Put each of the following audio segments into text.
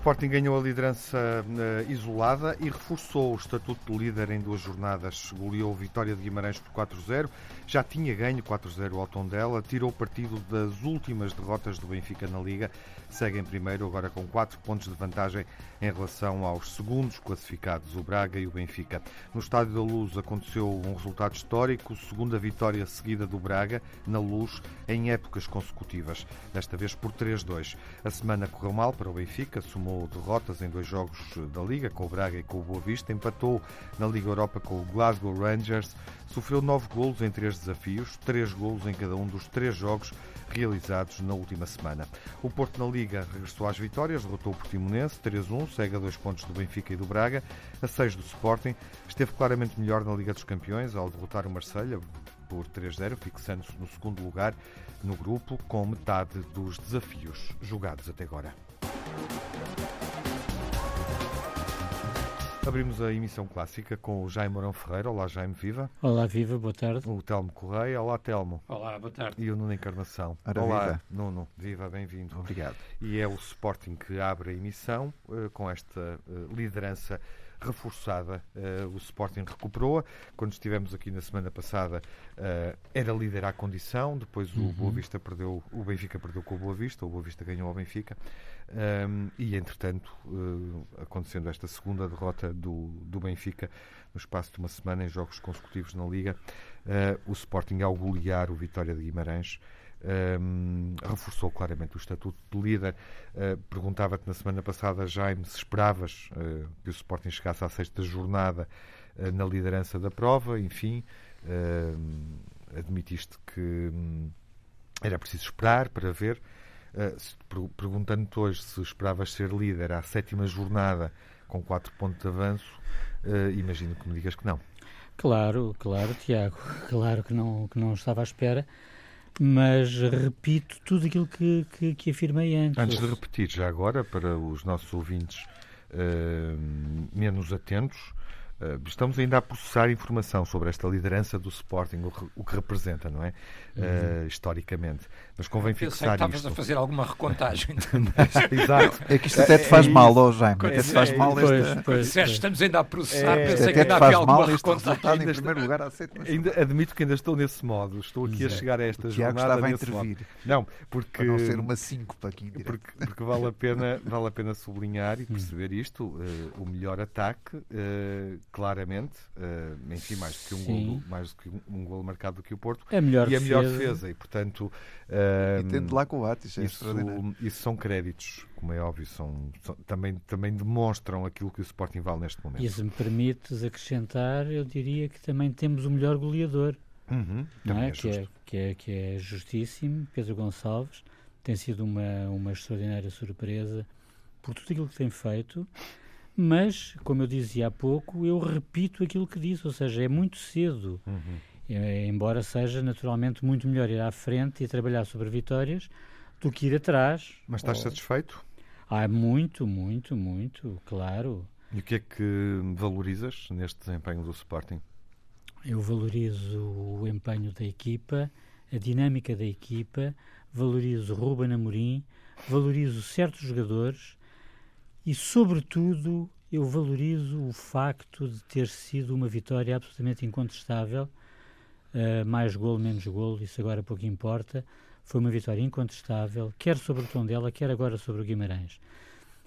Sporting ganhou a liderança uh, isolada e reforçou o estatuto de líder em duas jornadas. Goleou Vitória de Guimarães por 4-0, já tinha ganho 4-0 ao Tondela, tirou partido das últimas derrotas do Benfica na Liga, segue em primeiro agora com 4 pontos de vantagem em relação aos segundos classificados, o Braga e o Benfica. No Estádio da Luz aconteceu um resultado histórico, segunda vitória seguida do Braga na Luz em épocas consecutivas, desta vez por 3-2. A semana correu mal para o Benfica, somou derrotas em dois jogos da Liga, com o Braga e com o Boa Vista, empatou na Liga Europa com o Glasgow Rangers, sofreu nove golos em três desafios, três golos em cada um dos três jogos realizados na última semana. O Porto na Liga regressou às vitórias, derrotou o Portimonense 3-1, segue a dois pontos do Benfica e do Braga, a seis do Sporting, esteve claramente melhor na Liga dos Campeões ao derrotar o Marselha por 3-0, fixando-se no segundo lugar no grupo com metade dos desafios jogados até agora. Abrimos a emissão clássica com o Jaime Mourão Ferreira. Olá, Jaime, viva. Olá, viva, boa tarde. O Telmo Correia. Olá, Telmo. Olá, boa tarde. E o Nuno Encarnação. Ora, Olá, viva. Nuno. Viva, bem-vindo. Obrigado. E é o Sporting que abre a emissão uh, com esta uh, liderança reforçada. Uh, o Sporting recuperou-a. Quando estivemos aqui na semana passada, era líder à condição. Depois o Uhum. Boa Vista perdeu, o Benfica perdeu com o Boa Vista, o Boa Vista ganhou ao Benfica. Um, e, entretanto, acontecendo esta segunda derrota do, do Benfica no espaço de uma semana em jogos consecutivos na Liga, o Sporting, ao golear o Vitória de Guimarães, um, reforçou claramente o estatuto de líder. Uh, Perguntava-te na semana passada, Jaime, se esperavas uh, que o Sporting chegasse à sexta jornada uh, na liderança da prova. Enfim, admitiste que hum, era preciso esperar para ver. Perguntando-te hoje se esperavas ser líder à sétima jornada com 4 pontos de avanço, imagino que me digas que não. Claro, claro, Tiago, claro que não, que não estava à espera, mas repito tudo aquilo que, que, que afirmei antes. Antes de repetir, já agora, para os nossos ouvintes uh, menos atentos, estamos ainda a processar informação sobre esta liderança do Sporting, o, que representa, não é? Uh, historicamente. Mas convém Pensei que fixar estavas isto. a fazer alguma recontagem. Exato. É que isto até te faz mal, ó Jaime. Até te faz é, mal Pois, esta. pois, Disseste, pois. estamos ainda a processar, É, pensei que até ainda te havia faz alguma mal este recontagem. em Ainda primeiro lugar sétima. Ainda admito que ainda estou nesse modo. Estou aqui a Exato. chegar a esta O Tiago jornada estava a nesse modo. intervir, Não, porque para não ser uma síncope aqui porque, porque vale, a pena, vale a pena sublinhar e perceber isto. eh, o melhor ataque, eh, claramente, eh, enfim, mais do que um Sim. golo, mais do que um, um golo marcado do que o Porto. A melhor e a melhor defesa. defesa. E, portanto, eh, E tendo lá com o Atis, é isso, isso são créditos, como é óbvio, são, são- também, também demonstram aquilo que o Sporting vale neste momento. E se me permites acrescentar, eu diria que também temos o melhor goleador, Uhum, não é? é que, é, que, é, que é justíssimo, Pedro Gonçalves. Tem sido uma, uma extraordinária surpresa por tudo aquilo que tem feito, mas, como eu dizia há pouco, eu repito aquilo que disse, ou seja, é muito cedo. Uhum. Eh, embora seja naturalmente muito melhor ir à frente e trabalhar sobre vitórias do que ir atrás. Mas estás Oh, satisfeito? Ah, muito, muito, muito, claro. E o que é que valorizas neste desempenho do Sporting? Eu valorizo o empenho da equipa, a dinâmica da equipa, valorizo Ruben Amorim, valorizo certos jogadores e, sobretudo, eu valorizo o facto de ter sido uma vitória absolutamente incontestável. Uh, mais golo, menos golo, isso agora pouco importa. Foi uma vitória incontestável, quer sobre o Tondela, quer agora sobre o Guimarães.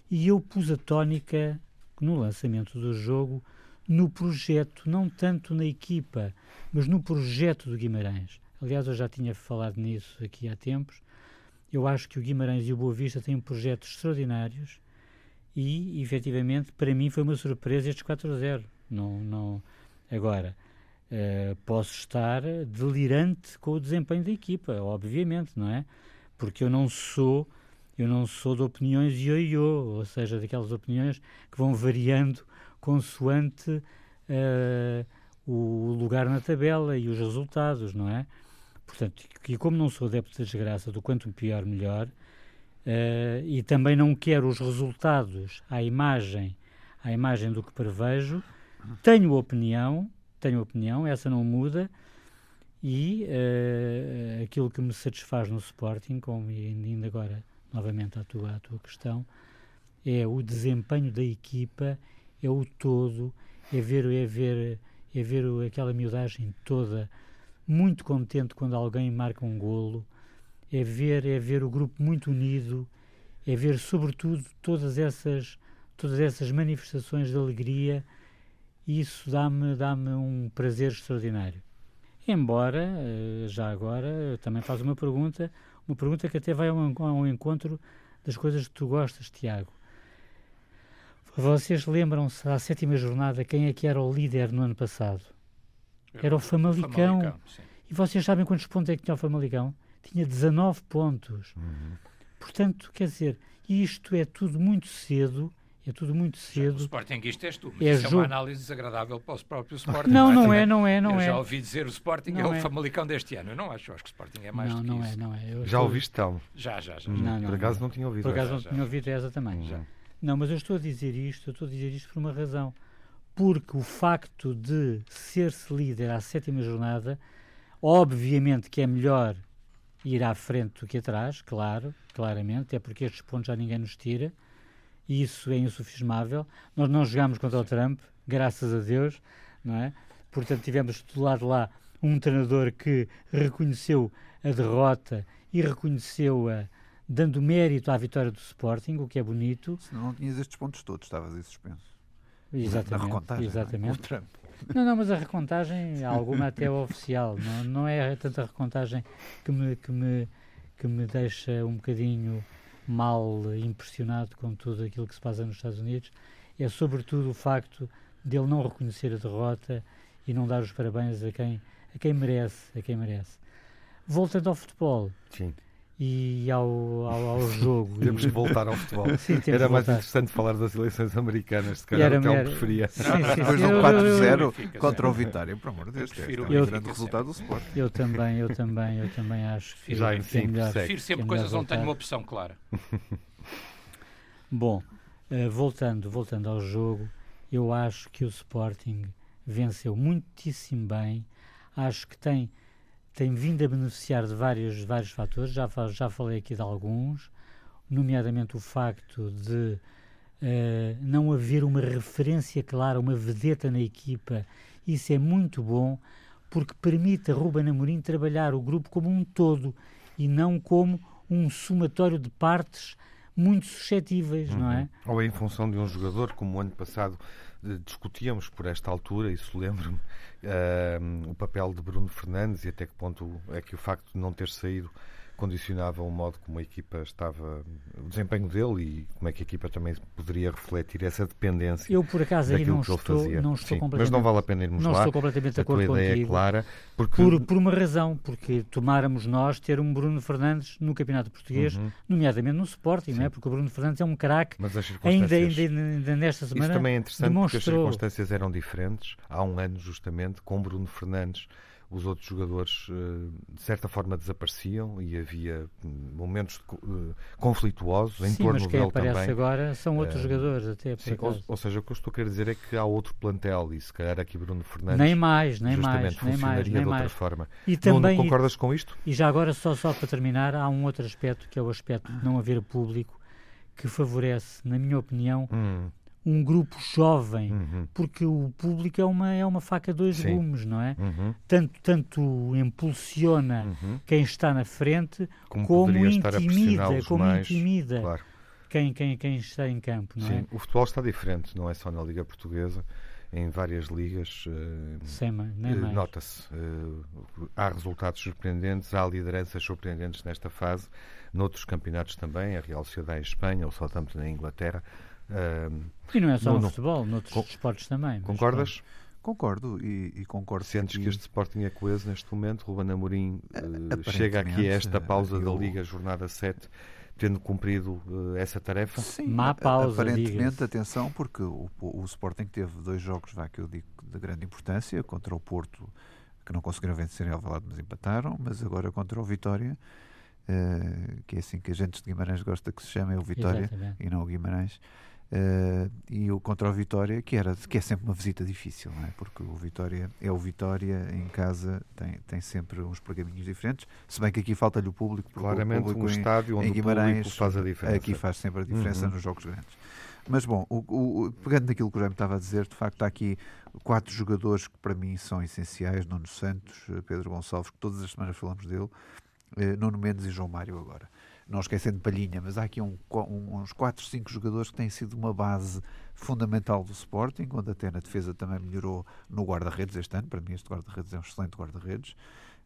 E eu pus a tónica no lançamento do jogo no projeto, não tanto na equipa, mas no projeto do Guimarães. Aliás, eu já tinha falado nisso aqui há tempos. Eu acho que o Guimarães e o Boa Vista têm projetos extraordinários e, efetivamente, para mim foi uma surpresa estes 4 a 0. Não, não... Agora, eh, posso estar delirante com o desempenho da equipa, obviamente, não é? Porque eu não sou eu não sou de opiniões ioiô, ou seja, daquelas opiniões que vão variando consoante eh, o lugar na tabela e os resultados, não é? Portanto, e como não sou adepto da desgraça do quanto pior, melhor, eh, e também não quero os resultados à imagem, à imagem do que prevejo, tenho opinião, tenho opinião, essa não muda, e eh, aquilo que me satisfaz no Sporting, como ainda agora novamente à tua, à tua questão, é o desempenho da equipa, é o todo, é ver, é ver, é ver aquela miudagem toda. Muito contente quando alguém marca um golo, é ver, é ver o grupo muito unido, é ver sobretudo todas essas, todas essas manifestações de alegria e isso dá-me dá um prazer extraordinário. Embora, eh, já agora, também faz uma pergunta, uma pergunta que até vai ao, ao encontro das coisas que tu gostas, Tiago. Vocês lembram-se, à sétima jornada, quem é que era o líder no ano passado? Era o Famalicão. Famalicão e vocês sabem quantos pontos é que tinha o Famalicão? Tinha 19 pontos. Uhum. Portanto, quer dizer, isto é tudo muito cedo é tudo muito cedo. O Sportingista és tu, mas é isso jogo... é uma análise desagradável para o próprio Sporting. Não, não é, não é, não é. Eu já ouvi dizer o Sporting não é o é. Famalicão deste ano. Eu não acho, eu acho que o Sporting é mais não, do que não isso. É, não é, eu Já ouviste, Telmo? Já, já, já. Não, não, por acaso não, tinha ouvido. Por acaso não já, tinha ouvido essa também. Já. Não, mas eu estou a dizer isto, eu estou a dizer isto por uma razão. Porque o facto de ser-se líder à sétima jornada, obviamente que é melhor ir à frente do que atrás, claro, claramente, é porque estes pontos já ninguém nos tira e isso é insufismável. Nós não jogámos contra o Trump, graças a Deus, não é? Portanto, tivemos do lado lá um treinador que reconheceu a derrota e reconheceu-a dando mérito à vitória do Sporting, o que é bonito. Se não tinhas estes pontos todos, estavas em suspenso. Exatamente. Na recontagem, exatamente. Não, é? Não, não, mas a recontagem, alguma até oficial, não, não é tanta recontagem que me, que, me, que me deixa um bocadinho mal impressionado com tudo aquilo que se passa nos Estados Unidos, é sobretudo o facto de ele não reconhecer a derrota e não dar os parabéns a quem, a quem merece, a quem merece. Voltando ao futebol Sim. E ao, ao, ao jogo. temos que voltar ao futebol. Sim, era mais interessante falar das eleições americanas, se calhar era, o era, preferia. Sim, sim, Depois do 4-0 contra o Vitória, por amor de Deus, é um grande resultado do Sport. Eu também, eu também, eu também acho que, Já, que é melhor. Prefiro sempre é coisas onde tenho uma opção clara. Bom, uh, voltando, voltando ao jogo, eu acho que o Sporting venceu muitíssimo bem. Acho que tem tem vindo a beneficiar de vários, vários fatores, já, já falei aqui de alguns, nomeadamente o facto de uh, não haver uma referência clara, uma vedeta na equipa. Isso é muito bom, porque permite a Ruben Amorim trabalhar o grupo como um todo e não como um somatório de partes muito suscetíveis, uhum. não é? Ou em função de um jogador, como o ano passado discutíamos por esta altura, isso lembro-me, uh, o papel de Bruno Fernandes e até que ponto é que o facto de não ter saído condicionava o modo como a equipa estava, o desempenho dele e como é que a equipa também poderia refletir essa dependência. Eu, por acaso, aí não estou, não estou Sim, completamente. Mas não vale a pena irmos não lá. Não estou completamente de acordo a tua contigo. ideia é clara. Porque... Por, por uma razão, porque tomáramos nós ter um Bruno Fernandes no Campeonato Português, uhum. nomeadamente no Sporting, não é? Porque o Bruno Fernandes é um craque. Ainda, ainda, ainda nesta semana. Isso também é interessante demonstrou... porque as circunstâncias eram diferentes. Há um ano, justamente, com Bruno Fernandes os outros jogadores eh, de certa forma desapareciam e havia hum, momentos eh, conflituosos em Sim, torno mas quem dele aparece também. agora são outros uh, jogadores até sim, ou, ou, seja, o que eu estou a querer dizer é que há outro plantel e se calhar aqui Bruno Fernandes nem mais, nem mais, nem mais, nem de outra mais. forma. E também, não, concordas com isto? E já agora só só para terminar há um outro aspecto que é o aspecto de não haver público que favorece, na minha opinião, hum um grupo jovem, uhum. porque o público é uma, é uma faca a dois Sim. gumes, não é? Uhum. Tanto, tanto impulsiona uhum. quem está na frente, como, como intimida, como mais, intimida claro. quem, quem, quem está em campo, não Sim. é? O futebol está diferente, não é só na Liga Portuguesa, em várias ligas uh, nota-se. Uh, há resultados surpreendentes, há lideranças surpreendentes nesta fase, noutros campeonatos também, a Real Sociedade em Espanha, o Southampton em Inglaterra. Uh, e não é só no, no futebol, noutros com, esportes também. Concordas? Concordo e, e, concordo. Sentes que este Sporting é coeso neste momento? Ruben Amorim uh, chega aqui a eh, esta pausa eu... da Liga, jornada 7, tendo cumprido uh, essa tarefa? Sim, Má pausa, aparentemente, atenção, porque o, o, Sporting teve dois jogos, vá, que eu digo, de grande importância, contra o Porto, que não conseguiram vencer em Alvalade, mas empataram, mas agora contra o Vitória, uh, que é assim que a gente de Guimarães gosta que se chame, é o Vitória Exatamente. e não o Guimarães. Uh, e o contra o Vitória, que, era, que é sempre uma visita difícil, é? porque o Vitória é o Vitória em casa, tem, tem sempre uns pergaminhos diferentes, se bem que aqui falta-lhe o público, porque Claramente o público um em, estádio onde em Guimarães, o faz a diferença. Aqui faz sempre a diferença uhum. nos jogos grandes. Mas bom, o, o, pegando naquilo que o Jaime estava a dizer, de facto há aqui quatro jogadores que para mim são essenciais, Nuno Santos, Pedro Gonçalves, que todas as semanas falamos dele, eh, Nuno Mendes e João Mário agora não esquecendo Palhinha, mas há aqui um, um, uns 4, 5 jogadores que têm sido uma base fundamental do Sporting, quando até na defesa também melhorou no guarda-redes este ano. Para mim, este guarda-redes é um excelente guarda-redes.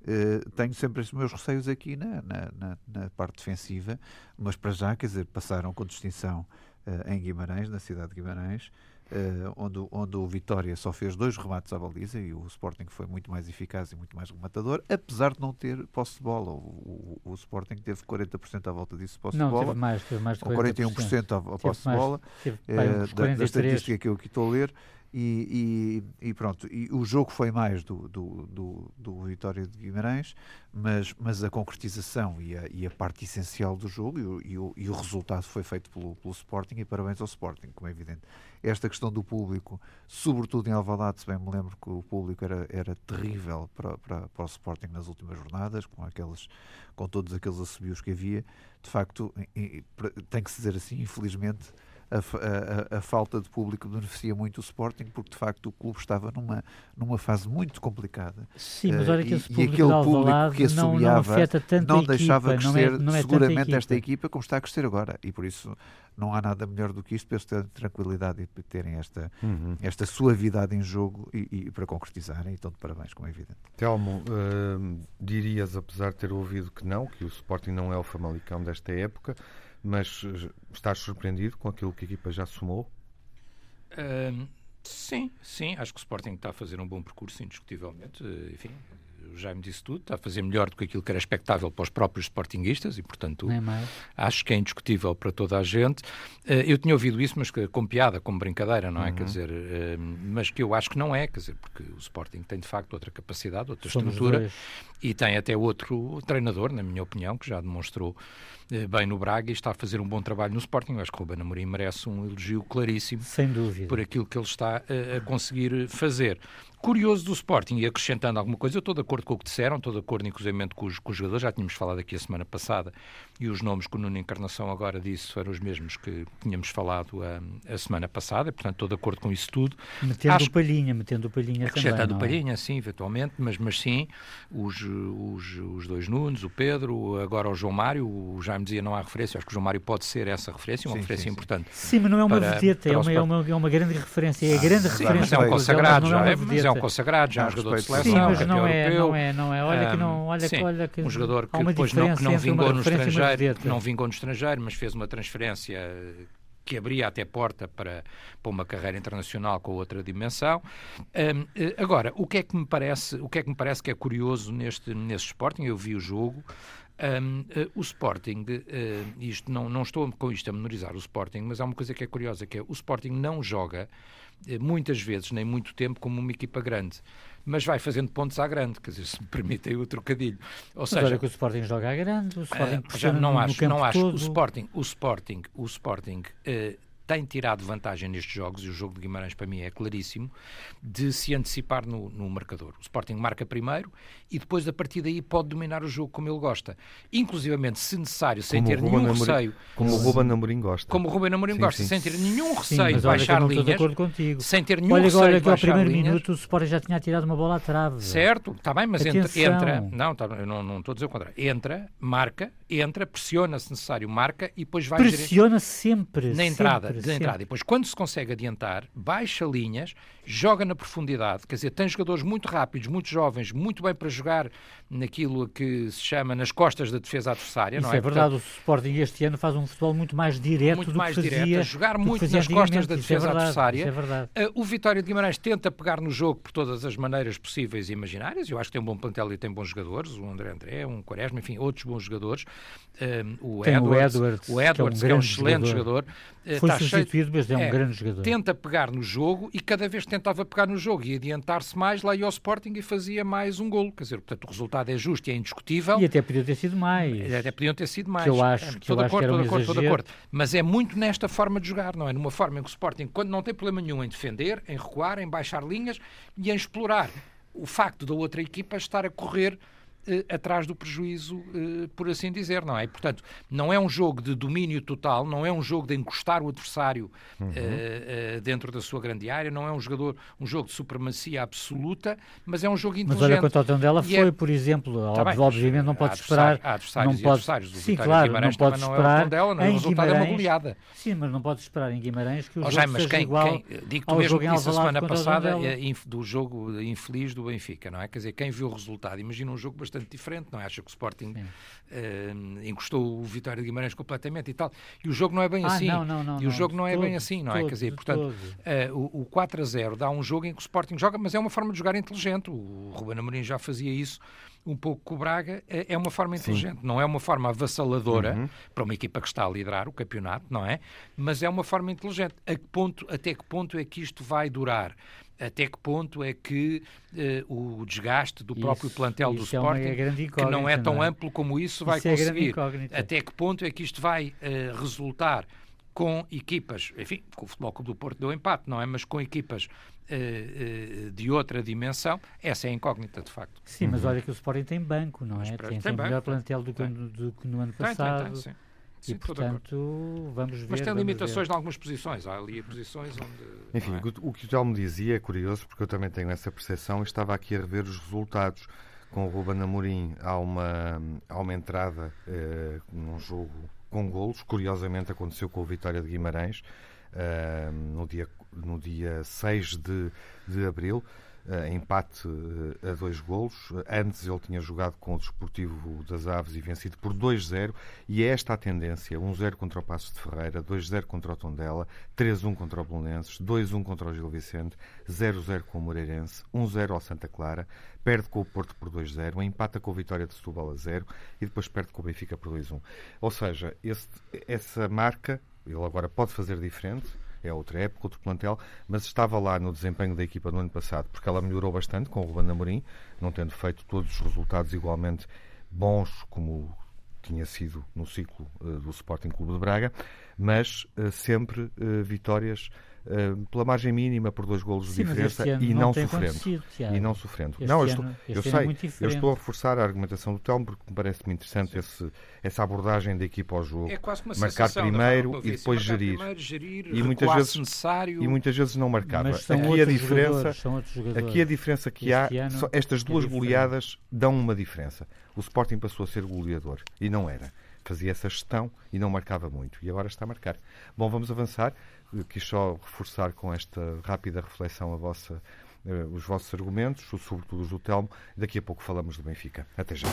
Uh, tenho sempre os meus receios aqui na, na, na, na, parte defensiva, mas para já, quer dizer, passaram com distinção uh, em Guimarães, na cidade de Guimarães, Uh, onde, onde o Vitória só fez dois remates à baliza e o Sporting foi muito mais eficaz e muito mais rematador, apesar de não ter posse de bola. O, o, o Sporting teve 40% à volta disso posse não, de bola. Teve mais, teve mais de 40%. Ou 41% à, posse de bola. Teve, uh, da, da, estatística que eu aqui estou a ler. E, e, e, pronto, e o jogo foi mais do, do, do, do, Vitória de Guimarães, mas, mas a concretização e a, e a parte essencial do jogo e o, e o, resultado foi feito pelo, pelo Sporting e parabéns ao Sporting, como é evidente. Esta questão do público, sobretudo em Alvalade, se bem me lembro que o público era, era terrível para, para, para o Sporting nas últimas jornadas, com, aqueles, com todos aqueles assobios que havia, de facto, tem que se dizer assim, infelizmente a, a, a, falta de público beneficia muito o Sporting, porque de facto o clube estava numa, numa fase muito complicada. Sim, mas olha que esse público e, aquele público que assobiava não, não, não deixava equipa, crescer não é, não é seguramente esta equipa como está a crescer agora. E por isso não há nada melhor do que isto para eles terem tranquilidade e terem esta, uhum. esta suavidade em jogo e, e, para concretizarem. Então, de parabéns, como é evidente. Telmo, uh, dirias, apesar de ter ouvido que não, que o Sporting não é o Famalicão desta época, mas eh, estás surpreendido com aquilo que a equipa já somou? Uh, sim, sim. Acho que o Sporting está a fazer um bom percurso, indiscutivelmente. Uh, enfim, o Jaime disse tudo, está a fazer melhor do que aquilo que era expectável para os próprios sportinguistas e, portanto, acho que é indiscutível para toda a gente. Uh, eu tinha ouvido isso, mas que, com piada, como brincadeira, não é? Uhum. Quer dizer, uh, mas que eu acho que não é, quer dizer, porque o Sporting tem de facto outra capacidade, outra Somos estrutura dois. e tem até outro treinador, na minha opinião, que já demonstrou uh, bem no Braga e está a fazer um bom trabalho no Sporting. Eu acho que o Ruben Amorim merece um elogio claríssimo Sem dúvida. por aquilo que ele está a conseguir fazer curioso do Sporting, e acrescentando alguma coisa, eu estou de acordo com o que disseram, estou de acordo inclusive com os, com os jogadores, já tínhamos falado aqui a semana passada, e os nomes que o Nuno Encarnação agora disse foram os mesmos que tínhamos falado a, a semana passada, portanto estou de acordo com isso tudo. Metendo Acho, o palhinha, metendo o palhinha acrescentando também, o palhinha, é? sim, eventualmente, mas, mas sim, os, os, os dois Nunes, o Pedro, agora o João Mário, o Jaime dizia não há referência, acho que o João Mário pode ser essa referência, uma sim, referência sim, importante. Sim, mas não é uma vedeta, é uma, é, uma, é uma grande referência, é a grande sim, referência. Mas é um consagrado, já, é, mas é um consagrado, já é um jogador de seleção, sim, mas não é, europeu. Não é, não é. Olha que não, olha, sim, olha que um jogador que depois não, que não vingou no estrangeiro, que não vingou no estrangeiro, mas fez uma transferência que abria até porta para, para uma carreira internacional com outra dimensão. Um, eh, agora, o que é que me parece, o que é que me parece que é curioso neste nesse Sporting? Eu vi o jogo. Um, uh, eh, o Sporting, uh, isto não, não estou com isto a menorizar o Sporting, mas há uma coisa que é curiosa, que é o Sporting não joga muitas vezes, nem muito tempo, como uma equipa grande mas vai fazendo pontos à grande, quer dizer, se me permitem o trocadilho. Ou mas seja, olha que o Sporting joga à grande, o Sporting uh, já não acho, não acho. Todo. O Sporting, o Sporting, o Sporting uh, tem tirado vantagem nestes jogos, e o jogo de Guimarães para mim é claríssimo, de se antecipar no, no marcador. O Sporting marca primeiro e depois, a partir daí, pode dominar o jogo como ele gosta. Inclusivamente, se necessário, sem ter nenhum Amorim, receio. Como o Ruben Amorim gosta. Como o Ruben Amorim sim, gosta, sim. sem ter nenhum receio de baixar linhas. De acordo contigo. Sem ter nenhum olha, receio olha que ao primeiro linhas. minuto o Sporting já tinha tirado uma bola à trave. Certo, está bem, mas entra, entra. Não, tá, eu não, não estou a dizer o contrário. Entra, marca, entra, pressiona se necessário, marca e depois vai. Pressiona sempre. Na entrada, sempre, de entrada. E depois, quando se consegue adiantar, baixa linhas, joga na profundidade, quer dizer, tem jogadores muito rápidos, muito jovens, muito bem para jogar naquilo que se chama nas costas da defesa adversária. Isso não é? é verdade, Portanto, o Sporting este ano faz um futebol muito mais direto muito do mais que fazia, direto, a jogar muito nas costas da defesa é verdade, adversária. É verdade. Uh, o Vitória de Guimarães tenta pegar no jogo por todas as maneiras possíveis e imaginárias. Eu acho que tem um bom plantel e tem bons jogadores, o André André, um Quaresma, enfim, outros bons jogadores. um, o, Edwards, o Edwards, o Edwards, que é um, que é um excelente jogador. jogador. Eh, Foi substituído, cheio, mas é um é, grande jogador. Tenta pegar no jogo e cada vez tentava pegar no jogo e adiantar-se mais, lá ia ao Sporting e fazia mais um golo. Quer dizer, portanto, o resultado é justo e é indiscutível. E até podiam ter sido mais. Até podiam ter sido mais. Que eu acho, é, que eu acho que era um acordo, todo acordo. Mas é muito nesta forma de jogar, não é? Numa forma em que o Sporting, quando não tem problema nenhum em defender, em recuar, em baixar linhas e em explorar o facto da outra equipa estar a correr atrás do prejuízo, eh, por assim dizer, não é? E, portanto, não é um jogo de domínio total, não é um jogo de encostar o adversário uhum. Eh, dentro da sua grande área, não é um jogador, um jogo de supremacia absoluta, mas é um jogo inteligente. Mas olha, contra o Tondela foi, é... por exemplo, tá obviamente não pode esperar... Há adversários não pode... adversários. Sim, claro, não pode esperar... Não é o, Tondela, não é? o resultado é uma goleada. Sim, mas não pode esperar em Guimarães que o oh, jogo seja quem, igual quem, digo tu mesmo que disse a semana passada do jogo infeliz do Benfica, não é? Quer dizer, quem viu o resultado, imagina um jogo bastante diferente, não é? acha que o Sporting uh, encostou o Vitória de Guimarães completamente e tal. E o jogo não é bem ah, assim. Não, não, não, e o jogo não, é bem assim, não é? Quer dizer, portanto, uh, o, o 4 a 0 dá um jogo em que o Sporting joga, mas é uma forma de jogar inteligente. O Ruben Amorim já fazia isso um pouco com o Braga, é, é uma forma inteligente, Sim. não é uma forma avassaladora uhum. para uma equipa que está a liderar o campeonato, não é? Mas é uma forma inteligente. A que ponto, até que ponto é que isto vai durar? Até que ponto é que uh, o desgaste do próprio plantel do Sporting, é que não é tão não é? amplo como isso, vai isso é conseguir. É até que ponto é que isto vai uh, resultar com equipas, enfim, com o Futebol Clube do Porto deu empate, não é? Mas com equipas uh, de outra dimensão, essa é a incógnita, de facto. Sim, uhum. mas olha que o Sporting tem banco, não é? Tem, tem, tem melhor plantel do que, do que, no ano passado. Tem, tem, sim. Sim, e, portanto, vamos ver. Mas tem limitações ver. em algumas posições. Há ali posições onde. Enfim, é? o que o Telmo dizia é curioso, porque eu também tenho essa percepção e estava aqui a rever os resultados. Com o Ruben Amorim há uma, há uma entrada eh, num jogo com golos. Curiosamente aconteceu com o Vitória de Guimarães eh, no, dia, no dia 6 de, de abril. Uh, empate uh, a dois golos. Antes ele tinha jogado com o Desportivo das Aves e vencido por 2-0. E é esta a tendência: 1-0 contra o Passos de Ferreira, 2-0 contra o Tondela, 3-1 contra o Bolonenses, 2-1 contra o Gil Vicente, 0-0 com o Moreirense, 1-0 ao Santa Clara, perde com o Porto por 2-0, empata com a Vitória de Setúbal a 0 e depois perde com o Benfica por 2-1. Ou seja, esse, essa marca, ele agora pode fazer diferente é outra época, outro plantel, mas estava lá no desempenho da equipa no ano passado, porque ela melhorou bastante com o Ruben Amorim, não tendo feito todos os resultados igualmente bons como tinha sido no ciclo uh, do Sporting Clube de Braga, mas uh, sempre uh, vitórias Uh, pela margem mínima por dois golos de diferença e não, não sofrendo. E não sofrendo. Este não, eu, estou, eu é sei, é eu estou a reforçar a argumentação do Telmo porque me parece muito interessante esse, essa abordagem da equipa ao jogo. É quase uma marcar primeiro e depois gerir. Primeiro, gerir. E muitas vezes necessário. e muitas vezes não marcava. Aqui a diferença, aqui a diferença que há, ano, estas duas é goleadas dão uma diferença. O Sporting passou a ser goleador e não era fazia essa gestão e não marcava muito. E agora está a marcar. Bom, vamos avançar. Quis só reforçar com esta rápida reflexão a vossa, uh, os vossos argumentos, sobretudo os do Telmo. Daqui a pouco falamos do Benfica. Até já.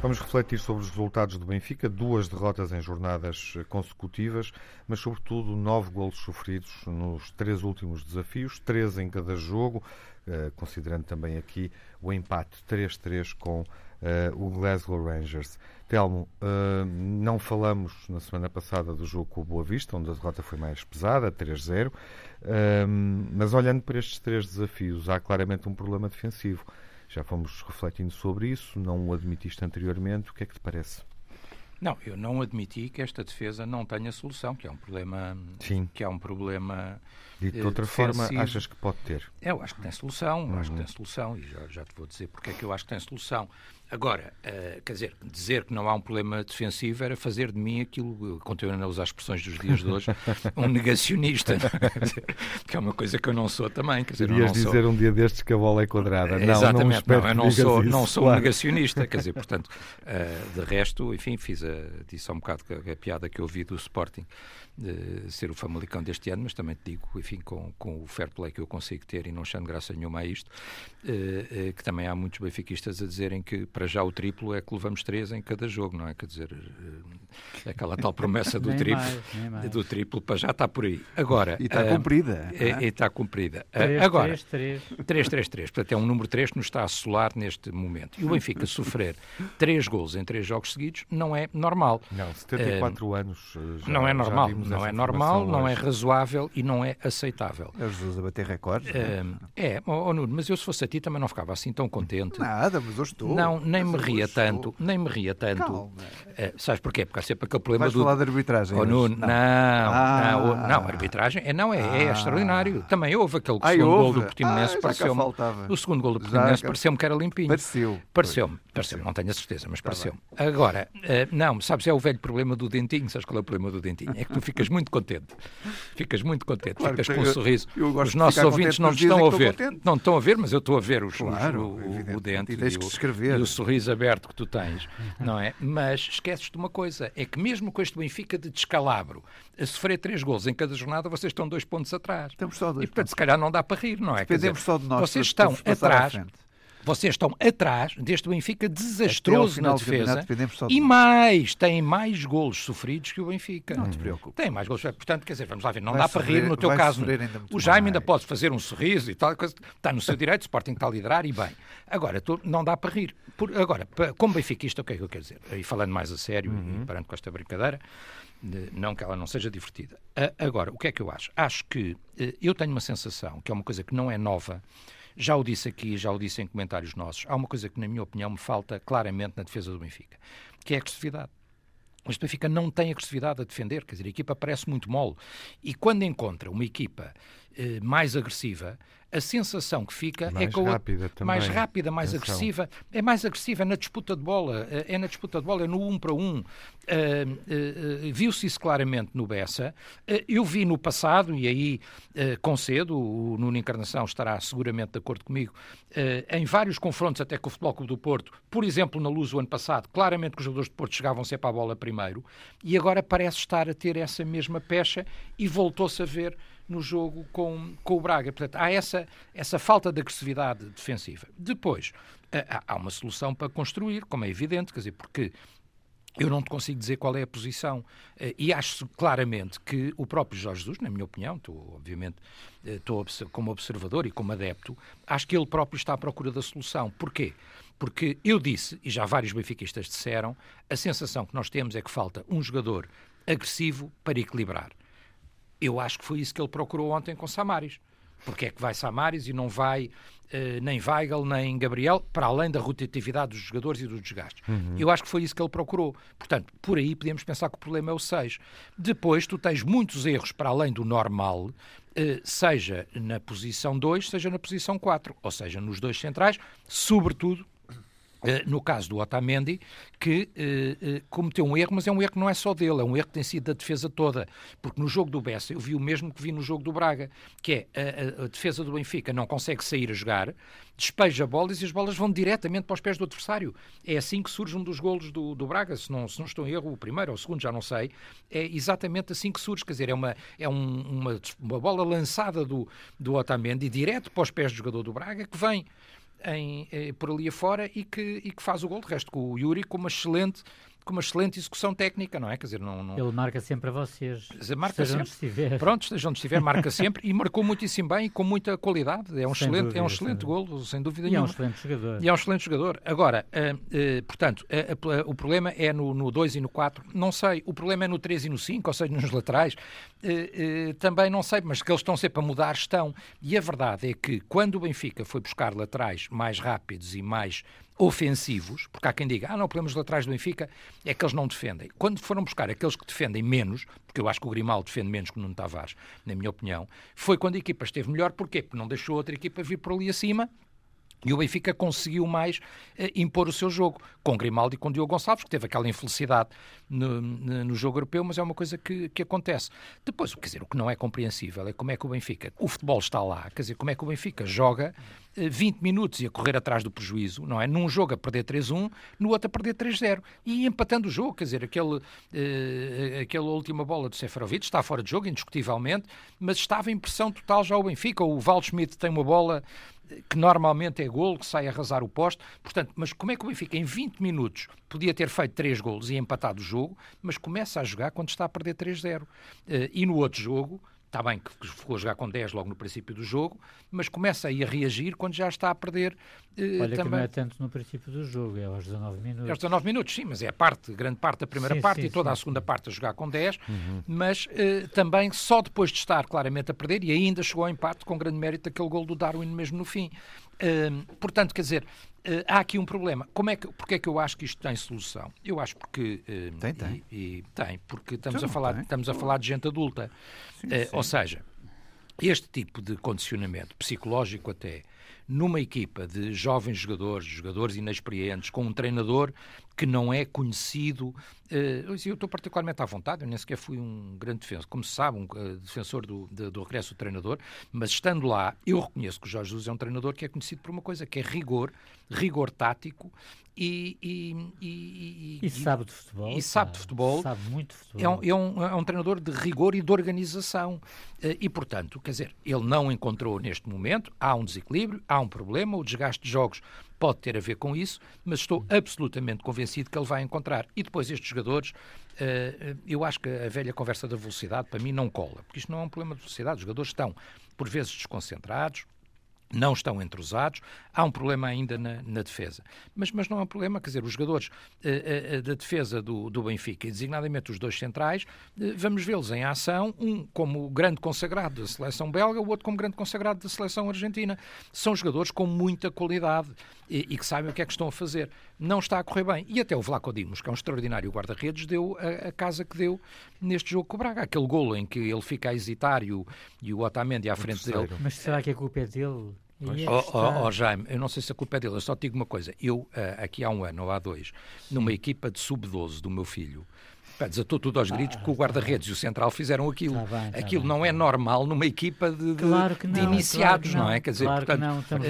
Vamos refletir sobre os resultados do Benfica, duas derrotas em jornadas consecutivas, mas sobretudo nove golos sofridos nos três últimos desafios, três em cada jogo, eh, considerando também aqui o empate 3-3 com o Glasgow Rangers. Telmo, uh, não falamos na semana passada do jogo com o Boa Vista, onde a derrota foi mais pesada, 3-0, mas olhando para estes três desafios, há claramente um problema defensivo. Já fomos refletindo sobre isso, não o admitiste anteriormente. O que é que te parece? Não, eu não admiti que esta defesa não tenha solução, que é um problema. Sim. Que é um problema. E de outra defensivo. forma, achas que pode ter? Eu acho que tem solução, uhum. acho que tem solução, e já, já te vou dizer porque é que eu acho que tem solução. Agora, uh, quer dizer, dizer que não há um problema defensivo era fazer de mim aquilo, continuando a usar as expressões dos dias de hoje, um negacionista, que é uma coisa que eu não sou também. Quer dizer, Irias dizer um dia destes que a bola é quadrada. Não, Exatamente, não, não eu não sou, isso, não sou claro. um negacionista, quer dizer, portanto, uh, de resto, enfim, fiz a, disse há um bocado a, a piada que eu vi do Sporting de ser o Famalicão deste ano, mas também te digo, enfim, com, com o fair play que eu consigo ter e não achando graça nenhuma a isto, uh, que também há muitos benfiquistas a dizerem que para já o triplo é que levamos três em cada jogo, não é? Quer dizer, Aquela tal promessa do triplo, mais, do triplo para já está por aí. Agora, e está uh, cumprida. E está cumprida. Uh, agora, 3-3-3. Portanto, é um número 3 que nos está a assolar neste momento. E o Benfica sofrer 3 gols em 3 jogos seguidos não é normal. Não, 74 uh, anos. Já, não é normal. Não é normal, não é razoável e não é aceitável. É Jesus a bater recordes. Uh, é, oh, Nuno, mas eu se fosse a ti também não ficava assim tão contente. Nada, mas eu estou. Não, nem me ria tanto, nem me ria tanto. Calma. sabes porquê? Porque há sempre aquele problema Vais do. falar de arbitragem. Oh, Nuno, não, não, ah. não, não, arbitragem é, não, é, é ah. extraordinário. Também houve aquele Ai, segundo gol do Portimonense, ah, pareceu-me. O segundo gol do Portimonense pareceu-me que era limpinho. Pareceu. Pareceu-me, pareceu não tenho a certeza, mas tá pareceu-me. Agora, uh, não, sabes, é o velho problema do dentinho, sabes qual é o problema do dentinho? É que tu ficas muito contente. Ficas muito contente, claro, ficas com um sorriso. Eu, eu os nossos ouvintes não estão a ver. Não estão a ver, mas eu estou a ver os, claro, os, o, o dente e, e, o, e o sorriso aberto que tu tens, não é? Mas esqueces de uma coisa, é que mesmo com este Benfica de descalabro, a sofrer três gols em cada jornada, vocês estão dois pontos atrás. Estamos só dois e, portanto, pontos. se calhar não dá para rir, não é? Dependemos só de nós. Vocês estão atrás vocês estão atrás deste Benfica desastroso na defesa e mais, têm mais golos sofridos que o Benfica. Não te preocupes. Tem mais golos, portanto, quer dizer, vamos lá ver, não vai dá sofrer, para rir no teu caso. O Jaime mais. ainda pode fazer um sorriso e tal, está no seu direito, o Sporting está a liderar e bem. Agora, tu, não dá para rir. Por, agora, como benfiquista, o que é que eu quero dizer? E falando mais a sério uhum. e parando com esta brincadeira, não que ela não seja divertida. Agora, o que é que eu acho? Acho que eh, eu tenho uma sensação, que é uma coisa que não é nova, já o disse aqui, já o disse em comentários nossos. Há uma coisa que, na minha opinião, me falta claramente na defesa do Benfica, que é a agressividade. O Benfica não tem agressividade a defender, quer dizer, a equipa parece muito mole. E quando encontra uma equipa eh, mais agressiva, a sensação que fica é mais é que rápida também. mais rápida, mais Atenção. agressiva, é mais agressiva na disputa de bola, eh, é na disputa de bola, é no um para um. Uh, uh, uh, Viu-se isso claramente no Bessa. eu vi no passado, e aí concedo, o Nuno Encarnação estará seguramente de acordo comigo, em vários confrontos até com o Futebol Clube do Porto, por exemplo, na Luz o ano passado, claramente que os jogadores de Porto chegavam sempre à bola primeiro, e agora parece estar a ter essa mesma pecha e voltou-se a ver no jogo com, com o Braga. Portanto, há essa, essa falta de agressividade defensiva. Depois, há uma solução para construir, como é evidente, quer dizer, porque eu não te consigo dizer qual é a posição. Eh, e acho claramente que o próprio Jorge Jesus, na minha opinião, estou, obviamente, eh, estou como observador e como adepto, acho que ele próprio está à procura da solução. Porquê? Porque eu disse, e já vários benfiquistas disseram, a sensação que nós temos é que falta um jogador agressivo para equilibrar. Eu acho que foi isso que ele procurou ontem com Samaris. Porque é que vai Samaris e não vai uh, nem Weigl nem Gabriel, para além da rotatividade dos jogadores e dos desgastes. Uhum. Eu acho que foi isso que ele procurou. Portanto, por aí podemos pensar que o problema é o 6. Depois, tu tens muitos erros para além do normal, uh, seja na posição 2, seja na posição 4, ou seja, nos dois centrais, sobretudo eh, no caso do Otamendi, que uh, uh, cometeu um erro, mas é um erro que não é só dele, é um erro que tem sido da defesa toda. Porque no jogo do Bessa eu vi o mesmo que vi no jogo do Braga, que é a, a, a defesa do Benfica não consegue sair a jogar, despeja bolas e as bolas vão diretamente para os pés do adversário. É assim que surge um dos golos do, do Braga, se não, se não estou em erro, o primeiro ou o segundo, já não sei. É exatamente assim que surge, quer dizer, é uma, é um, uma, uma bola lançada do, do Otamendi direto para os pés do jogador do Braga, que vem em, eh, por ali afora e que, e que faz o gol. De resto, com o Yuri com uma excelente com uma excelente execução técnica, não é? Quer dizer, não, não... Ele marca sempre a vocês. Marca sempre. onde estiver. Pronto, esteja onde estiver, marca sempre e marcou muitíssimo bem e com muita qualidade. É um sem excelente, dúvida, é um excelente gol, sem dúvida e nenhuma. E é um excelente jogador. E é um excelente jogador. Agora, uh, uh, portanto, uh, o problema é no 2 e no 4, não sei. O problema é no 3 e no 5, ou seja, nos laterais. também não sei, mas que eles estão sempre a mudar, estão. E a verdade é que quando o Benfica foi buscar laterais mais rápidos e mais ofensivos, porque há quem diga, ah, não, o problema dos laterais do Benfica é que eles não defendem. Quando foram buscar aqueles que defendem menos, porque eu acho que o Grimaldo defende menos que o Nuno Tavares, na minha opinião, foi quando a equipa esteve melhor, porquê? Porque não deixou outra equipa vir por ali acima e o Benfica conseguiu mais eh, impor o seu jogo, com Grimaldi e com Diogo Gonçalves, que teve aquela infelicidade no, no, jogo europeu, mas é uma coisa que, que acontece. Depois, quer dizer, o que não é compreensível é como é que o Benfica, o futebol está lá, quer dizer, como é que o Benfica joga 20 eh, minutos e a correr atrás do prejuízo, não é? Num jogo a perder 3-1, no outro a perder 3-0. E empatando o jogo, quer dizer, aquele, uh, aquela última bola do Seferovic está fora de jogo, indiscutivelmente, mas estava em pressão total já o Benfica. O Waldschmidt tem uma bola que normalmente é golo, que sai a arrasar o poste. Portanto, mas como é que o Benfica em 20 minutos podia ter feito 3 golos e empatado o jogo, mas começa a jogar quando está a perder 3-0. Eh, e no outro jogo, Está bem que ficou a jogar com 10 logo no princípio do jogo, mas começa aí a reagir quando já está a perder. Eh, Olha também. que não é tanto no princípio do jogo, é aos 19 minutos. É aos 19 minutos, sim, mas é a parte, grande parte da primeira sim, parte sim, e toda sim, a segunda parte a jogar com 10, uhum. mas eh, também só depois de estar claramente a perder, e ainda chegou ao empate com grande mérito aquele gol do Darwin mesmo no fim. Uh, portanto, quer dizer, há aqui um problema. Como é que, porque é que eu acho que isto tem solução? Eu acho porque uh, tem, tem. E, e tem, porque estamos a falar, tem. estamos a falar de gente adulta. Sim, sim. Ou seja, este tipo de condicionamento psicológico até numa equipa de jovens jogadores, jogadores inexperientes, com um treinador que não é conhecido. Uh, eu estou particularmente à vontade, eu nem sequer fui um grande defensor, como se sabe, um uh, defensor do, do regresso do treinador, mas estando lá, eu reconheço que o Jorge Jesus é um treinador que é conhecido por uma coisa, que é rigor, rigor tático e, e, e, e, sabe de futebol. E sabe de futebol. Sabe muito de futebol. É um, é, um, é um treinador de rigor e de organização. Eh, e, portanto, quer dizer, ele não encontrou neste momento, há um desequilíbrio, há um problema, o desgaste de jogos pode ter a ver com isso, mas estou absolutamente convencido que ele vai encontrar. E depois estes jogadores, eh, eu acho que a velha conversa da velocidade para mim não cola, porque isto não é um problema de velocidade. Os jogadores estão, por vezes, desconcentrados, não estão entrosados, há um problema ainda na, na, defesa. Mas, mas não é um problema, quer dizer, os jogadores uh, uh, da defesa do, do Benfica, e designadamente os dois centrais, vamos vê-los em ação, um como grande consagrado da seleção belga, o outro como grande consagrado da seleção argentina. São jogadores com muita qualidade e, e, que sabem o que é que estão a fazer. Não está a correr bem. E até o Vlaco Dimos, que é um extraordinário guarda-redes, deu a, a, casa que deu neste jogo com o Braga. Aquele golo em que ele fica a hesitar e o, e o Otamendi à frente dele. Mas será que a culpa é dele? Oh, oh, oh, Jaime, eu não sei se a culpa é dele, eu só te digo uma coisa. Eu, uh, aqui há um ano ou há dois, numa equipa de sub-12 do meu filho, Pá, desatou tudo aos gritos ah, que o guarda-redes e o central fizeram aquilo. Tá bem, tá aquilo bem, não é normal numa equipa de, de, claro não, de iniciados, claro não. não. é? Quer dizer, claro portanto,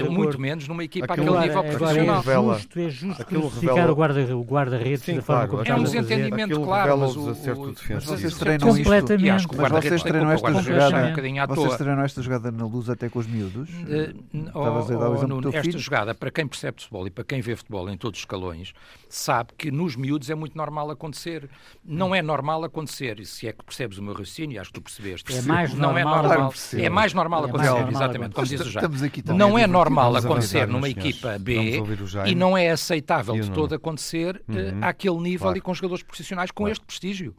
não, muito menos numa equipa aquilo, àquele nível é, profissional. É justo, é justo crucificar revela... o guarda-redes guarda da forma como É um desentendimento, claro. Mas o, o, mas vocês treinam completamente. isto. Mas vocês treinam esta jogada, um vocês treinam esta jogada na luz até com os miúdos? Estavas a dar o exemplo do Esta jogada, para quem percebe futebol e para quem vê futebol em todos os escalões, sabe que nos miúdos é muito normal acontecer. Não é normal acontecer acontecer, se é que percebes o meu raciocínio, acho que tu percebeste. É mais não normal, é normal. É mais normal é acontecer, mais exatamente, como diz o Jaime. Não é normal acontecer numa equipa B e não é aceitável de todo acontecer uhum. àquele nível claro. e com jogadores profissionais com claro. este prestígio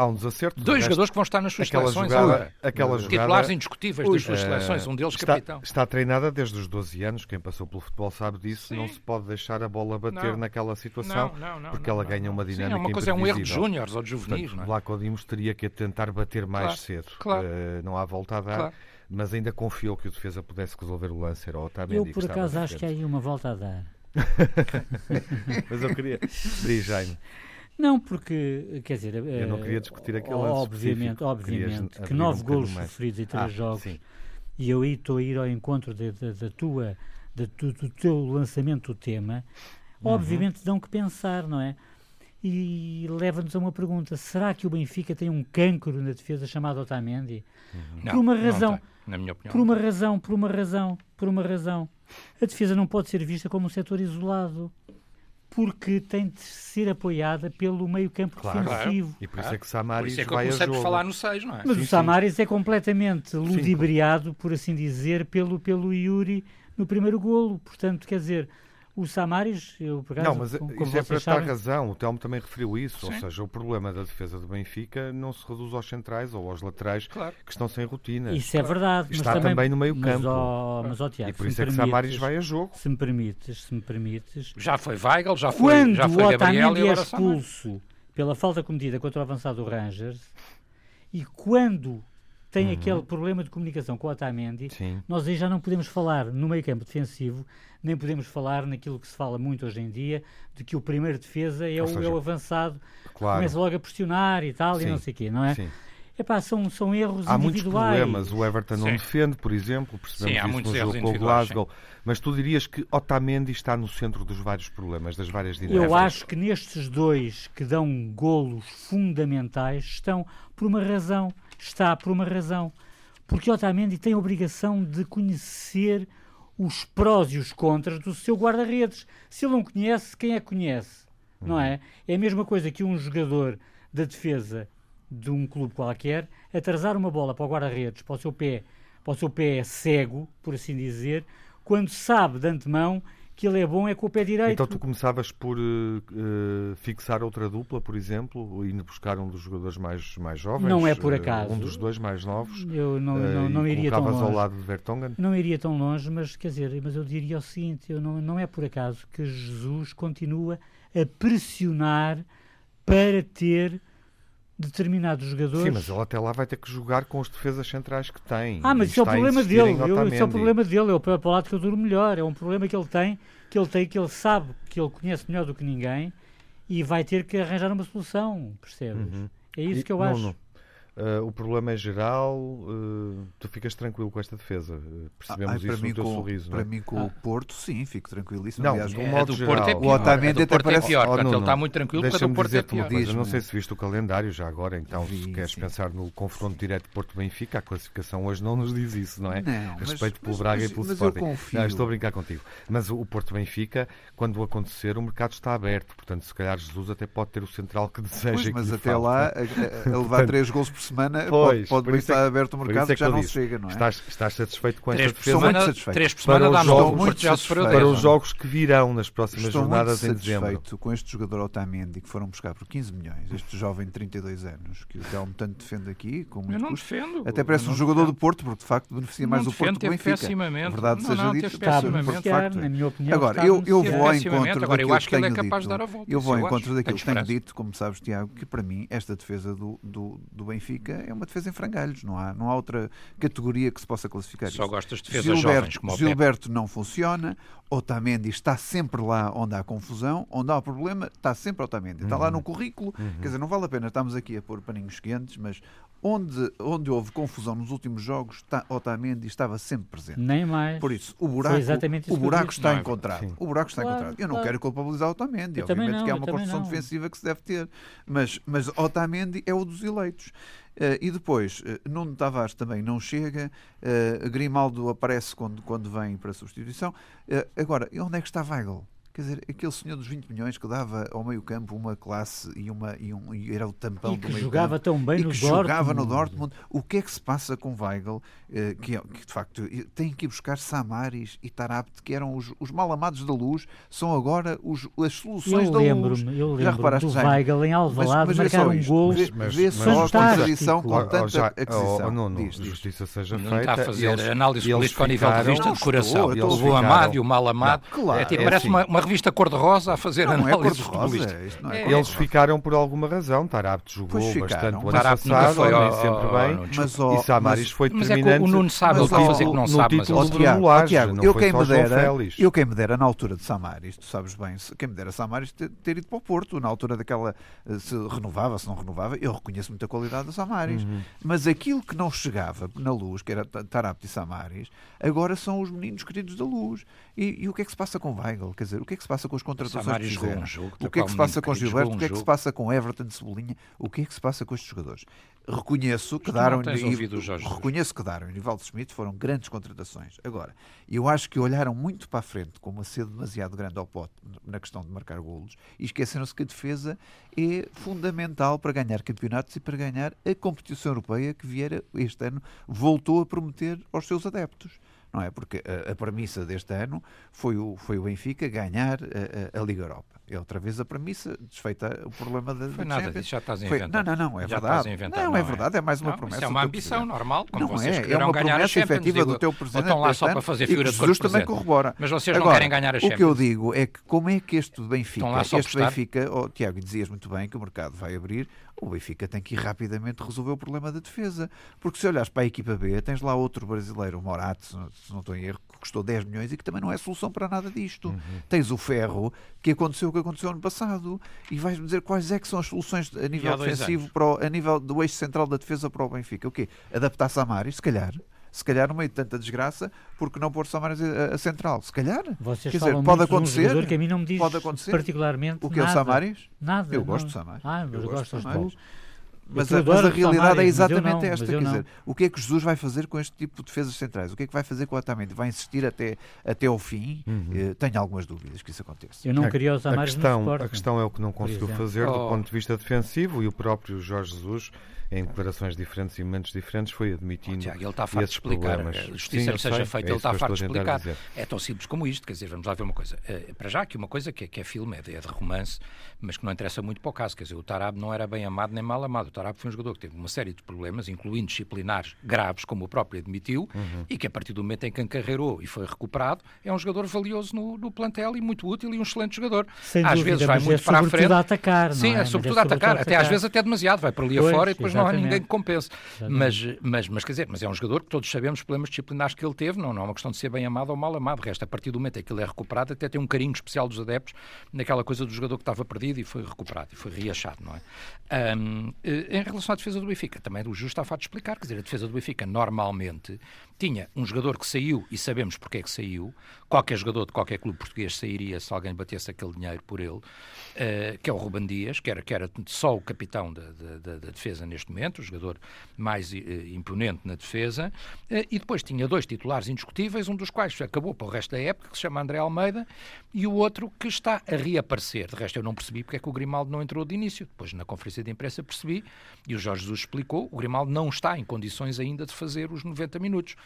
há um desacerto. Dois jogadores que vão estar nas suas seleções jogada, agora. Aquela jogada, Titulares indiscutíveis das suas seleções, um deles está, capitão. Está treinada desde os 12 anos, quem passou pelo futebol sabe disso, Sim. não se pode deixar a bola bater não. naquela situação, não, não, porque ela ganha uma dinâmica Sim, é uma coisa, é um erro de júniores ou de juvenis. Portanto, Vlaco Dimos teria que tentar bater mais claro, cedo. Claro. Uh, não há volta a dar. Claro. Mas ainda confiou que o defesa pudesse resolver o lance, era o Otamendi Eu, por acaso, acho que há aí uma volta a dar. mas eu queria... Diz, Jaime. Não, porque, quer dizer... Eu não queria discutir aquele Obviamente, obviamente que nove golos sofridos em três ah, jogos, sim. e eu aí estou a ir ao encontro da, da tua, da, do, do, teu lançamento do tema, uhum. obviamente dão que pensar, não é? E leva-nos a uma pergunta, será que o Benfica tem um cancro na defesa chamado Otamendi? Uhum. Por uma razão... na minha opinião. Por uma razão, por uma razão, por uma razão. A defesa não pode ser vista como um setor isolado porque tem de ser apoiada pelo meio-campo claro, defensivo. Claro. E por isso é que Samaris é que vai eu a jogo. falar no 6, não é? Mas sim, o Samaris sim. é completamente ludibriado, por assim dizer, pelo, pelo Yuri no primeiro golo. Portanto, quer dizer, o Samaris, eu por acaso, Não, mas como isso é para sabem... razão. O Telmo também referiu isso. Sim. Ou seja, o problema da defesa do Benfica não se reduz aos centrais ou aos laterais claro. que estão sem rotina. Isso é verdade. Está também, também, no meio campo. Mas, mas, Tiago, e por isso é que Samaris vai a jogo. Se me permites, se me permites. Já foi Weigl, já foi, Quando já foi o Gabriel é expulso pela falta cometida contra o avançado Rangers e quando tem uhum. aquele problema de comunicação com o Otamendi, Sim. nós aí já não podemos falar no meio campo defensivo, nem podemos falar naquilo que se fala muito hoje em dia, de que o primeiro defesa é, o, seja, é o, avançado, claro. começa logo a pressionar e tal, Sim. e não sei o quê, não é? Sim. Epá, são, são erros há individuais. Há muitos problemas. O Everton não defende, por exemplo, percebemos sim, isso no jogo com o Glasgow. Sim. Mas tu dirias que Otamendi está no centro dos vários problemas, das várias dinâmicas? Eu acho que nestes dois que dão golos fundamentais estão por uma razão está por uma razão. Porque Otamendi tem a obrigação de conhecer os prós e os contras do seu guarda-redes. Se ele não conhece, quem é que conhece? Não é? É a mesma coisa que um jogador da defesa de um clube qualquer atrasar uma bola para o guarda-redes, para o seu pé, para o seu pé cego, por assim dizer, quando sabe de antemão que ele é bom é com o pé direito. Então tu começavas por uh, fixar outra dupla, por exemplo, e buscar um dos jogadores mais, mais jovens? Não é por acaso. Uh, um dos dois mais novos? Eu não, não, não iria tão longe. ao lado de Vertonghen? Não iria tão longe, mas quer dizer, mas eu diria o seguinte, eu não, não é por acaso que Jesus continua a pressionar para ter determinados jogadores. Sim, mas ele até lá vai ter que jogar com as defesas centrais que tem. Ah, mas isso é o problema dele. Eu, isso é o problema dele. É o, lado que eu duro melhor. É um problema que ele tem, que ele tem, que ele sabe, que ele conhece melhor do que ninguém e vai ter que arranjar uma solução, percebes? Uhum. É isso que eu acho. Não. Uh, o problema é geral, uh, tu ficas tranquilo com esta defesa. Uh, percebemos isso no teu com, sorriso. Para é? mim, com ah. o Porto, sim, fico tranquilíssimo. Não, Aliás, é, modo geral, Porto é pior. O Otamendi até parece... É pior, oh, ele está muito tranquilo porque o Porto é pior. Coisa, não sei se viste o calendário já agora, então Vi, se queres sim. pensar no confronto direto Porto-Benfica, a classificação hoje não nos diz isso, não é? Não, Respeito mas, pelo Braga mas, e pelo mas Sporting. Não, estou a brincar contigo. Mas o Porto-Benfica, quando acontecer, o mercado está aberto. Portanto, se calhar Jesus até pode ter o central que deseja. mas até lá, a levar três gols por semana, pode bem estar aberto o mercado que, é que já não disse, chega, não é? Estás, estás satisfeito com três esta defesa? Semana, satisfeito. Três por semana dá jogos, muito já para os jogos que virão nas próximas Estou jornadas muito em dezembro. satisfeito com este jogador Otamendi que foram buscar por 15 milhões, este jovem de 32 anos, que o Telmo tanto defende aqui. Com muito eu não custo. defendo. Até parece um jogador defendo. do Porto, porque de facto beneficia mais do Porto que do Benfica. Verdade seja dito, está a na minha opinião. Agora, eu, eu vou ao encontro Agora, eu acho que ele é capaz de dar a volta. Eu vou ao encontro daquilo que tenho dito, como sabes, Tiago, que para mim esta defesa do, do, do Benfica é uma defesa em frangalhos. Não há, não há outra categoria que se possa classificar Só isso. gostas de defesas Gilberto, jovens como Gilberto não funciona, Otamendi está sempre lá onde há confusão, onde há problema, está sempre Otamendi. Está uhum. lá no currículo, uhum. quer dizer, não vale a pena, estamos aqui a pôr paninhos quentes, mas onde, onde houve confusão nos últimos jogos, está, Otamendi estava sempre presente. Nem mais. Por isso, o buraco, o buraco está não, encontrado. Sim. O buraco está claro, encontrado. Eu não claro. quero culpabilizar Otamendi, eu obviamente não, que é uma construção defensiva que se deve ter, mas, mas Otamendi é o dos eleitos. Uh, e depois, uh, Nuno Tavares também não chega, uh, Grimaldo aparece quando, quando vem para a substituição. agora, onde é que está Weigl? Quer dizer, aquele senhor dos 20 milhões que dava ao meio-campo uma classe e, uma, e, um, e era o tampão e do meio-campo. jogava tão bem e no que Dortmund. jogava no Dortmund. O que é que se passa com Weigl, eh, que, é, que, de facto tem que ir buscar Samaris e Tarabt, que eram os, os mal amados da luz, são agora os, as soluções eu da luz. Eu lembro já reparaste, do Weigl em Alvalade marcar um gol. Vê, vê só a contradição com tanta já, aquisição. Oh, não, não, diz, justiça seja não feita. está a fazer eles, análise política ao nível de revista de coração. Levou amado e o mal amado. Claro, é, tipo, parece assim. uma revista cor-de-rosa a fazer não, análise não é é Eles ficaram por alguma razão. Tarabt jogou bastante o ano passado, foi, nem sempre bem. Mas, oh, e Samaris foi determinante. Mas é o Nuno sabe, ele está a fazer que não sabe. Mas oh, Tiago, oh, Tiago, eu, quem me dera, eu quem me dera na altura de Samaris, tu sabes bem, quem me dera Samaris ter, ter ido para o Porto, na altura daquela, eh, se renovava, se não renovava, eu reconheço muita qualidade da Samaris. Uhum. Mas aquilo que não chegava na luz, que era Tarabt e Samaris, agora são os meninos queridos da luz. E, e, o que é que se passa com Weigl? Quer dizer, o que é que se passa com as contratações que fizeram? Um jogo, o que é que se passa com Gilberto? O que é que se passa com Everton de Cebolinha? O que é que se passa com estes jogadores? Reconheço que daram reconheço que daram e Nivaldo Schmidt foram grandes contratações. Agora, eu acho que olharam muito para a frente com uma sede demasiado grande ao pote na questão de marcar golos e esqueceram-se que a defesa é fundamental para ganhar campeonatos e para ganhar a competição europeia que Vieira este ano voltou a prometer aos seus adeptos não é? Porque a, a premissa deste ano foi o, foi o Benfica ganhar a, a, Liga Europa. É outra vez a premissa, desfeita o problema da Foi nada disso, já estás a inventar. Foi, não, não, não, é já verdade. Inventar, não, é, é verdade, é mais uma não, promessa. Isso é uma ambição normal, como não vocês é, é uma ganhar promessa efetiva do teu presidente. estão lá só para fazer figura de Jesus também corrobora. Mas vocês Agora, não querem ganhar a Champions. O que eu digo é que como é que este Benfica, este Benfica, oh, Tiago, dizias muito bem que o mercado vai abrir, o Benfica tem que ir rapidamente resolver o problema da defesa. Porque se olhares para a equipa B, tens lá outro brasileiro, o Morato, se não estou em erro, que custou 10 milhões e que também não é solução para nada disto. Uhum. Tens o Ferro, que aconteceu o que aconteceu ano passado, e vais-me dizer quais é que são as soluções a nível defensivo, para o, a nível do eixo central da defesa para o Benfica. O quê? Adaptar-se a Mari, se calhar se calhar no meio de tanta desgraça, porque não pôr Samaras a, a, central? Se calhar. Vocês Quer dizer, pode acontecer. Um que a mim não me diz pode acontecer. particularmente O que é o Samaris? Nada. Eu gosto de Samaris. Ah, eu gosto de Samaris. mas, a, mas a realidade é exatamente não, esta. Quer dizer, o que é que Jesus vai fazer com este tipo de defesas centrais? O que é que vai fazer com o Otamendi? Vai insistir até, até ao fim? Uhum. Uh, tenho algumas dúvidas que isso aconteça. Eu não queria usar a mais questão, A questão é o que não conseguiu fazer oh. do ponto de vista defensivo e o próprio Jorge Jesus em declarações diferentes e momentos diferentes, foi admitindo. Oh, Tiago, ele está farto de explicar. Problemas. A justiça Sim, seja feita, é ele está farto de explicar. É tão simples como isto. Quer dizer, vamos lá ver uma coisa. Uh, para já, aqui uma coisa que é, que é filme, é de, é de, romance, mas que não interessa muito para o caso. Quer dizer, o Tarab não era bem amado nem mal amado. O Tarab foi um jogador que teve uma série de problemas, incluindo disciplinares graves, como o próprio admitiu, uhum. e que a partir do momento em que encarreirou e foi recuperado, é um jogador valioso no, no plantel e muito útil e um excelente jogador. Sem às dúvida, vezes vai muito é para a frente. A atacar, Sim, é, é sobretudo a atacar. Até às vezes até demasiado. Vai para ali pois, afora e depois exatamente. Não há ninguém que compense. Mas, mas, mas, quer dizer, mas é um jogador que todos sabemos os problemas disciplinares que ele teve, não, não é uma questão de ser bem amado ou mal amado. Resta, a partir do momento em que ele é recuperado, até tem um carinho especial dos adeptos naquela coisa do jogador que estava perdido e foi recuperado e foi reachado, não é? Um, eh, em relação à defesa do Benfica, também o Justo está a de explicar, quer dizer, a defesa do Benfica normalmente tinha um jogador que saiu e sabemos porque é que saiu. Qualquer jogador de qualquer clube português sairia se alguém batesse aquele dinheiro por ele, uh, que é o Ruban Dias, que era, que era só o capitão da, da, da defesa neste momento, o jogador mais uh, imponente na defesa. Uh, e depois tinha dois titulares indiscutíveis, um dos quais acabou para o resto da época, que se chama André Almeida, e o outro que está a reaparecer. De resto, eu não percebi porque é que o Grimaldo não entrou de início. Depois, na conferência de imprensa, percebi, e o Jorge Jesus explicou, o Grimaldo não está em condições ainda de fazer os 90 minutos.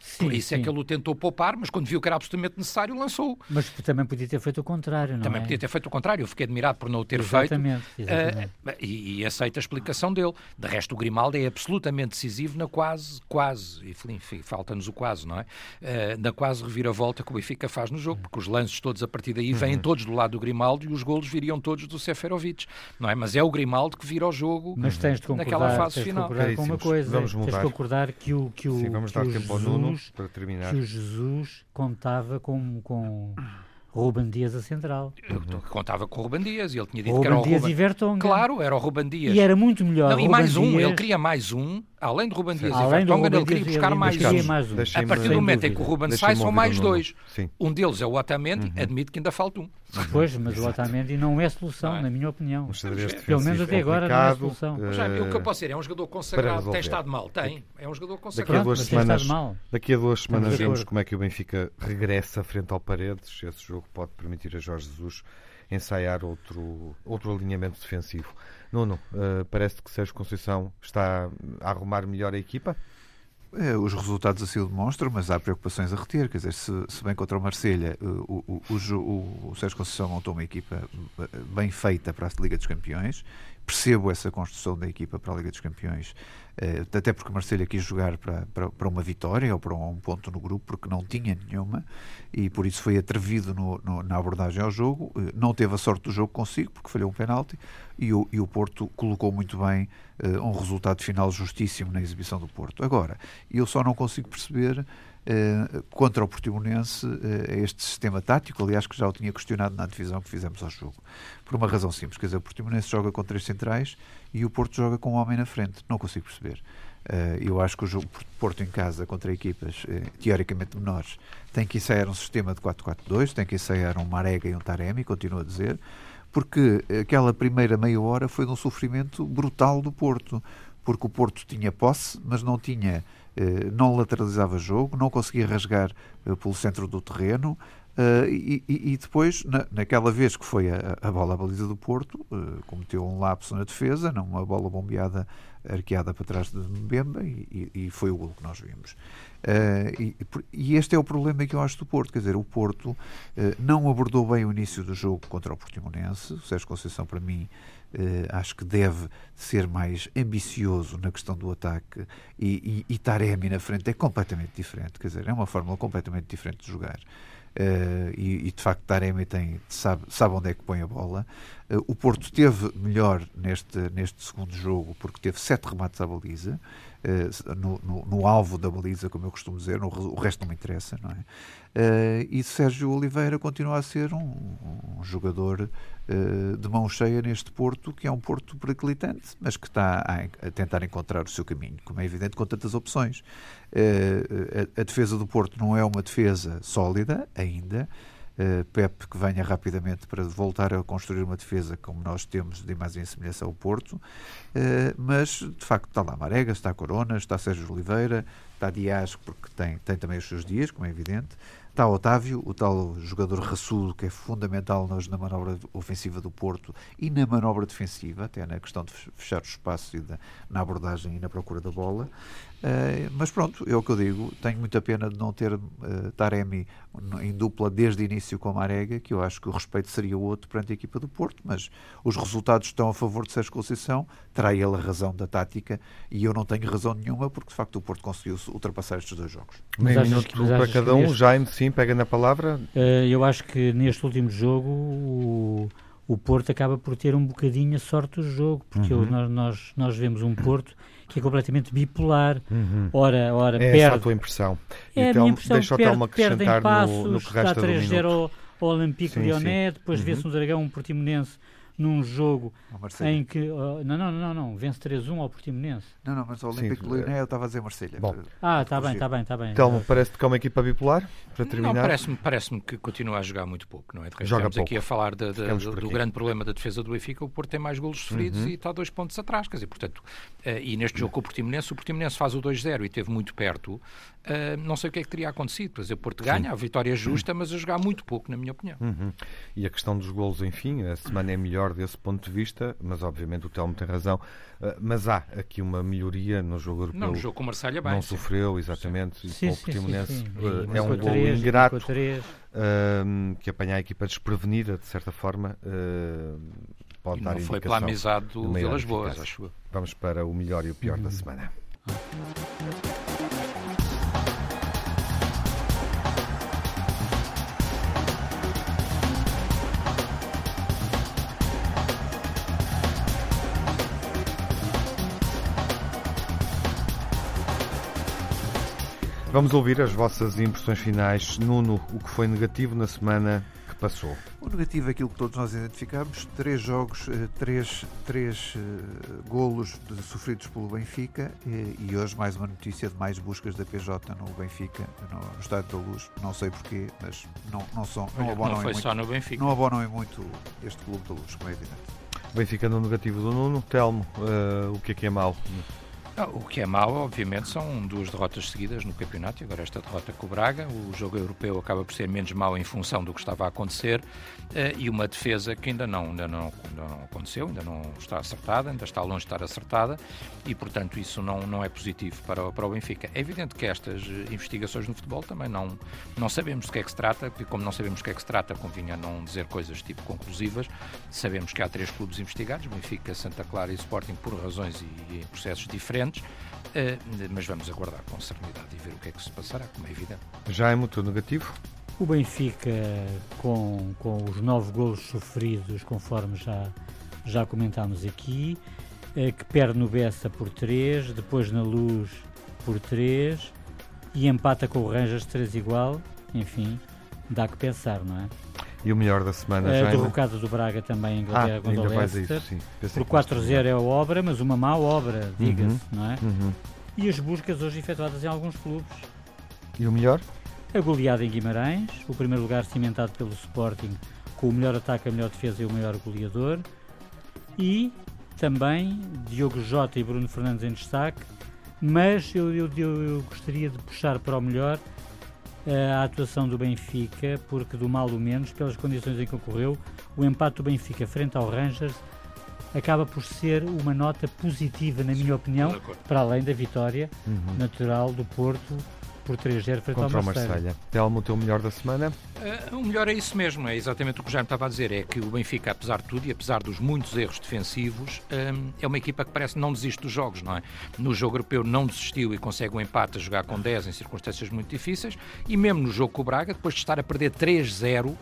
Sim, Por isso é sim. é que ele o tentou poupar, mas quando viu que era absolutamente necessário, lançou. Mas também podia ter feito o contrário, não Também é? podia ter feito o contrário. Eu fiquei admirado por não o ter exatamente, feito. Exatamente. Uh, e, e aceito a explicação dele. De resto, o Grimaldo é absolutamente decisivo na quase, quase, enfim, falta-nos o quase, não é? Uh, na quase reviravolta que o Benfica faz no jogo, porque os lances todos a partir daí vêm uhum. todos do lado do Grimaldo e os golos viriam todos do Seferovic, não é? Mas é o Grimaldo que vira o jogo mas tens de naquela fase final. Tens de concordar com uma coisa. Vamos mudar. Tens de concordar que o que o Sim, vamos dar tempo ao Nuno para terminar que o Jesus contava com, com Ruben Dias a central. Contava com o Ruben Dias e ele tinha dito Ruben que era o Dias Ruben... e Vertonghen. Claro, era o Ruben Dias. E era muito melhor. Não, e mais um, ele queria mais um, além de Ruben Dias Além e Vertonghen, ele queria buscar mais um. mais um. A partir do momento em que o Ruben sai, são mais dois. Sim. Um deles é o Otamendi, uhum. admito que ainda falta um. Pois, mas o Otamendi não é solução, não é? na minha opinião. Pelo menos até agora não é solução. Uh, já, o que eu posso dizer é um jogador consagrado, tem estado mal, tem. É um jogador consagrado. Daqui a duas semanas, daqui a duas semanas vemos como é que o Benfica regressa frente ao Paredes. Esse jogo pode permitir a Jorge Jesus ensaiar outro, outro alinhamento defensivo. Nuno, uh, parece que Sérgio Conceição está a arrumar melhor a equipa? É, os resultados assim o demonstram, mas há preocupações a reter. Quer dizer, se, se bem contra o Marselha o, o, o, o Sérgio Conceição montou uma equipa bem feita para a Liga dos Campeões, percebo essa construção da equipa para a Liga dos Campeões eh, até porque Marselha quis jogar para, para, para, uma vitória ou para um ponto no grupo, porque não tinha nenhuma, e por isso foi atrevido no, no, na abordagem ao jogo. Eh, não teve a sorte do jogo consigo, porque falhou um penalti, e o, e o Porto colocou muito bem uh, um resultado final justíssimo na exibição do Porto. Agora, eu só não consigo perceber. Contra o Portimonense este sistema tático, aliás, que já o tinha questionado na divisão que fizemos ao jogo. Por uma razão simples, quer dizer, o Portimonense joga com três centrais e o Porto joga com um homem na frente. Não consigo perceber. Uh, eu acho que o jogo Porto em casa contra equipas uh, teoricamente menores tem que ensaiar um sistema de 4-4-2, tem que ensaiar um Marega e um Taremi, continuo a dizer, porque aquela primeira meia hora foi de um sofrimento brutal do Porto, porque o Porto tinha posse, mas não tinha, uh, não lateralizava jogo, não conseguia rasgar pelo centro do terreno, Uh, e, e, depois, na, naquela vez que foi a, a bola à baliza do Porto, uh, cometeu um lapso na defesa, não uma bola bombeada, arqueada para trás de Mbemba, e, e, foi o gol que nós vimos. Uh, e, este é o problema que eu acho do Porto, quer dizer, o Porto não abordou bem o início do jogo contra o Portimonense, o Sérgio Conceição, para mim, acho que deve ser mais ambicioso na questão do ataque, e, e, e Taremi na frente é completamente diferente, quer dizer, é uma fórmula completamente diferente de jogar. Uh, e, e, de facto Taremi tem, sabe, sabe onde é que põe a bola. Uh, o Porto teve melhor neste, neste segundo jogo porque teve sete remates à baliza, no, no, no, alvo da baliza, como eu costumo dizer, no, o resto não me interessa, não é? e Sérgio Oliveira continua a ser um, um jogador de mão cheia neste Porto, que é um Porto periclitante, mas que está a, a tentar encontrar o seu caminho, como é evidente, com tantas opções. A, a, defesa do Porto não é uma defesa sólida ainda. Uh, Pep que venha rapidamente para voltar a construir uma defesa como nós temos de imagem e semelhança ao Porto, uh, mas de facto está lá Marega, está Corona, está Sérgio Oliveira, está Dias, porque tem, tem também os seus dias, como é evidente, Está Otávio, o tal jogador raçudo que é fundamental na manobra ofensiva do Porto e na manobra defensiva, até na questão de fechar o espaço e na abordagem e na procura da bola. Uh, mas pronto, é o que eu digo. Tenho muita pena de não ter uh, Taremi em dupla desde o início com a Marega, que eu acho que o respeito seria outro perante a equipa do Porto, mas os resultados estão a favor de Sérgio Conceição, terá ele a razão da tática e eu não tenho razão nenhuma porque de facto o Porto conseguiu ultrapassar estes dois jogos. Meio minuto para cada um, neste... Jaime, sim, pega na palavra. Uh, eu acho que neste último jogo o o Porto acaba por ter um bocadinho a sorte do jogo, porque uhum. nós, nós, nós vemos um Porto que é completamente bipolar. Uhum. Ora, ora é perde. essa a tua impressão. É então, a minha impressão. Deixa perde, o acrescentar passos, no, no que resta 3-0 ao, Olympique Lyonnais, depois uhum. vê-se no Dragão um Portimonense num jogo em que. Uh, não, não, não, não, vence 3-1 ao Portimonense. Não, não, mas o Olímpico de Lyonnais eu estava a dizer Marselha. Bom. Ah, está bem, está bem, está bem. Então, parece-te que é uma equipa bipolar, para terminar? Não, parece-me parece que continua a jogar muito pouco, não é? De resto, Joga estamos pouco. aqui a falar de, de, do, do grande problema da defesa do Benfica, o Porto tem mais golos sofridos uhum. e está dois pontos atrás, quer dizer, portanto, uh, e neste jogo com o Portimonense, o Portimonense faz o 2-0 e esteve muito perto, uh, não sei o que é que teria acontecido, pois o Porto ganha, Sim. a vitória é justa, mas a jogar muito pouco, na minha opinião. Uhum. E a questão dos golos, enfim, a semana é melhor desse ponto de vista, mas obviamente o Telmo tem razão. Uh, mas há aqui uma melhoria no jogo europeu. Não, no jogo com o Marselha bem. Não sim. sofreu, exatamente. Sim. E sim, o Portimonense uh, é um gol ingrato uh, que apanha a equipa desprevenida, de certa forma. pode e dar não foi pela amizade do Vilas Boas, acho Vamos para o melhor e o pior da uhum. Vamos ouvir as vossas impressões finais. Nuno, o que foi negativo na semana que passou? O negativo é aquilo que todos nós identificamos: três jogos, eh, três, três uh, golos de, sofridos pelo Benfica e, e, hoje mais uma notícia de mais buscas da PJ no Benfica, no, no Estádio da Luz. Não sei porquê, mas não, não, são, não abonam não foi muito, só no Benfica. Não abonam muito este Clube da Luz, como é evidente. Benfica no negativo do Nuno. Telmo, uh, o que é que é mau? O que é mau, obviamente, são duas derrotas seguidas no campeonato e agora esta derrota com o Braga. O jogo europeu acaba por ser menos mau em função do que estava a acontecer eh, e uma defesa que ainda não, ainda, não, ainda não aconteceu, ainda não está acertada, ainda está longe de estar acertada e, portanto, isso não, não é positivo para, para o Benfica. É evidente que estas investigações no futebol também não, não sabemos do que é que se trata, e como não sabemos do que é que se trata, convinha não dizer coisas tipo conclusivas. Sabemos que há três clubes investigados, Benfica, Santa Clara e Sporting, por razões e, e processos diferentes diferentes, uh, mas vamos aguardar com serenidade e ver o que é que se passará, como é evidente. Já é muito negativo? O Benfica, com, com os nove golos sofridos, conforme já, já comentámos aqui, uh, que perde no Bessa por 3, depois na Luz por 3 e empata com o Rangers 3 igual, enfim, dá que pensar, não é? E o melhor da semana, já? A derrocada do Braga também em Inglaterra ah, contra o Leicester. Por 4-0 é a obra, mas uma má obra, diga-se, uhum, não é? Uhum. E as buscas hoje efetuadas em alguns clubes. E o melhor? A goleada em Guimarães, o primeiro lugar cimentado pelo Sporting, com o melhor ataque, a melhor defesa e o maior goleador. E também Diogo Jota e Bruno Fernandes em destaque, mas eu, eu, eu gostaria de puxar para o melhor a atuação do Benfica, porque do mal ou menos, pelas condições em que ocorreu, o empate do Benfica frente ao Rangers acaba por ser uma nota positiva, na minha opinião, para além da vitória uhum. natural do Porto por 3-0 frente Contra ao Marselha. Marselha. Telmo, o teu melhor da semana? Uh, o melhor é isso mesmo, é exatamente o que o Jaime estava a dizer, é que o Benfica, apesar de tudo e apesar dos muitos erros defensivos, um, é uma equipa que parece não desiste dos jogos, não é? No jogo europeu não desistiu e consegue um empate a jogar com 10 em circunstâncias muito difíceis, e mesmo no jogo com o Braga, depois de estar a perder 3-0,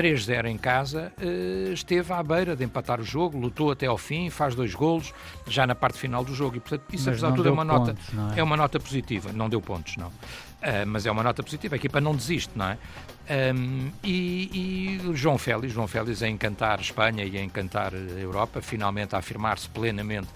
3-0 em casa, eh, esteve à beira de empatar o jogo, lutou até ao fim, faz dois golos, já na parte final do jogo. E, portanto, isso, mas apesar de tudo, é uma, pontos, nota, é? é? uma nota positiva. Não deu pontos, não. Uh, mas é uma nota positiva. A equipa não desiste, não é? Um, e, e João Félix, João Félix a encantar Espanha e a encantar a Europa, finalmente a afirmar-se plenamente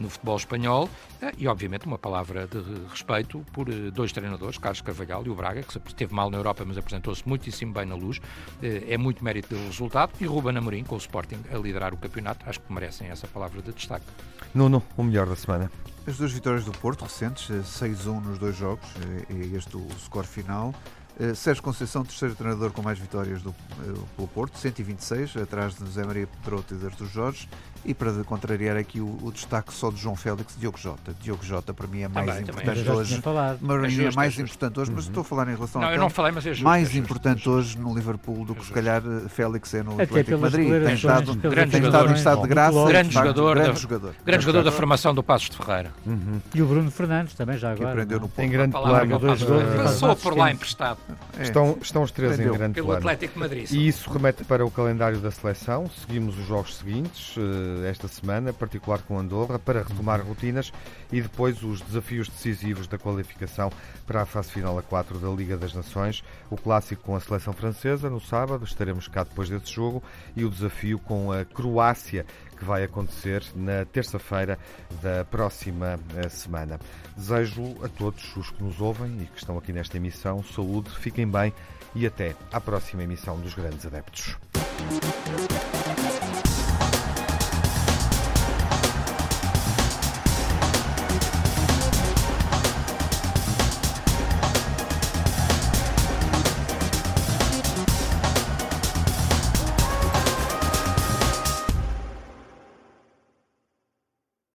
no futebol espanhol eh, e, obviamente, uma palavra de respeito por eh, dois treinadores, Carlos Carvalhal e o Braga, que esteve mal na Europa, mas apresentou-se muitíssimo bem na luz. Eh, é muito mérito do resultado. E Ruben Amorim, com o Sporting a liderar o campeonato, acho que merecem essa palavra de destaque. Nuno, o melhor da semana. As duas vitórias do Porto, recentes, 6-1 nos dois jogos, é este o score final. Uh, Sérgio Conceição, terceiro treinador com mais vitórias do, uh, pelo Porto, 126, atrás de José Maria Pedroto e de Artur Jorge. E para contrariar aqui o, o, destaque só de João Félix, Diogo Jota. Diogo Jota para mim é mais também, importante também. hoje. Mas é, é mais é importante hoje, mas uhum. estou a falar em relação não, a. Eu não falei, mas é justo, Mais é importante hoje no Liverpool do que se calhar Félix é no Até Atlético de Madrid. Tem estado, grande tem estado em estado de graça. Grande jogador, grande da, jogador. Grande jogador da formação do Passos de Ferreira. Uhum. E o Bruno Fernandes também já agora. Que aprendeu no Tem grande plano. Passou por lá emprestado. Estão, estão os três em grande Pelo plano. Atlético Madrid. E isso remete para o calendário da seleção. Seguimos os jogos seguintes eh, esta semana, particular com Andorra, para retomar rotinas e depois os desafios decisivos da qualificação para a fase final a 4 da Liga das Nações. O clássico com a seleção francesa no sábado, estaremos cá depois desse jogo, e o desafio com a Croácia, que vai acontecer na terça-feira da próxima eh, semana. Desejo a todos os que nos ouvem e que estão aqui nesta emissão saúde, fiquem bem e até à próxima emissão dos Grandes Adeptos.